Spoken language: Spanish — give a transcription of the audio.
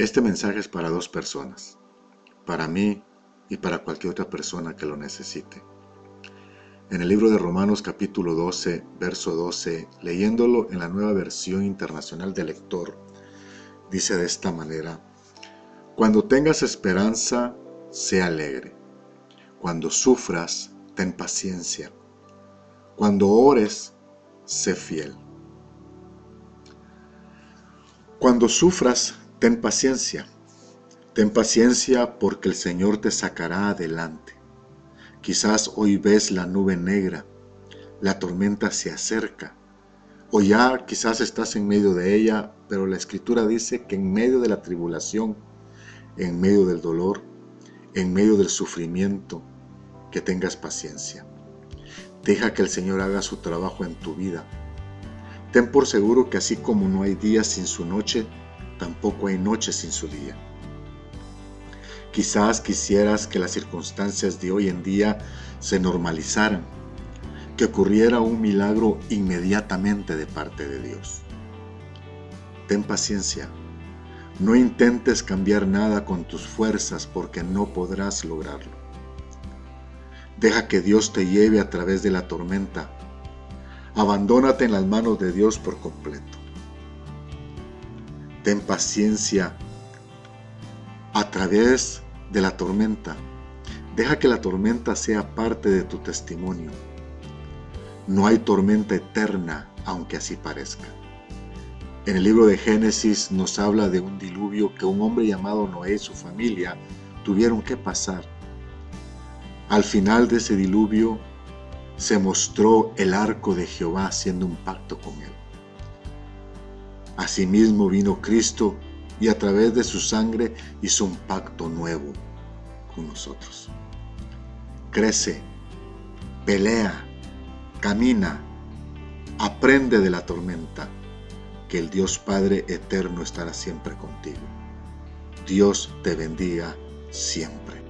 Este mensaje es para dos personas, para mí y para cualquier otra persona que lo necesite. En el libro de Romanos capítulo 12, verso 12, leyéndolo en la nueva versión internacional del lector, dice de esta manera, Cuando tengas esperanza, sé alegre. Cuando sufras, ten paciencia. Cuando ores, sé fiel. Cuando sufras, ten paciencia. Ten paciencia porque el Señor te sacará adelante. Quizás hoy ves la nube negra, la tormenta se acerca, o ya quizás estás en medio de ella, pero la escritura dice que en medio de la tribulación, en medio del dolor, en medio del sufrimiento, que tengas paciencia. Deja que el Señor haga su trabajo en tu vida. Ten por seguro que así como no hay día sin su noche, tampoco hay noche sin su día. Quizás quisieras que las circunstancias de hoy en día se normalizaran, que ocurriera un milagro inmediatamente de parte de Dios. Ten paciencia. No intentes cambiar nada con tus fuerzas porque no podrás lograrlo. Deja que Dios te lleve a través de la tormenta. Abandónate en las manos de Dios por completo. Ten paciencia a través de la tormenta. Deja que la tormenta sea parte de tu testimonio. No hay tormenta eterna, aunque así parezca. En el libro de Génesis nos habla de un diluvio que un hombre llamado Noé y su familia tuvieron que pasar. Al final de ese diluvio se mostró el arco de Jehová haciendo un pacto con él. Asimismo vino Cristo y a través de su sangre hizo un pacto nuevo con nosotros. Crece, pelea, camina, aprende de la tormenta, que el Dios Padre eterno estará siempre contigo. Dios te bendiga siempre.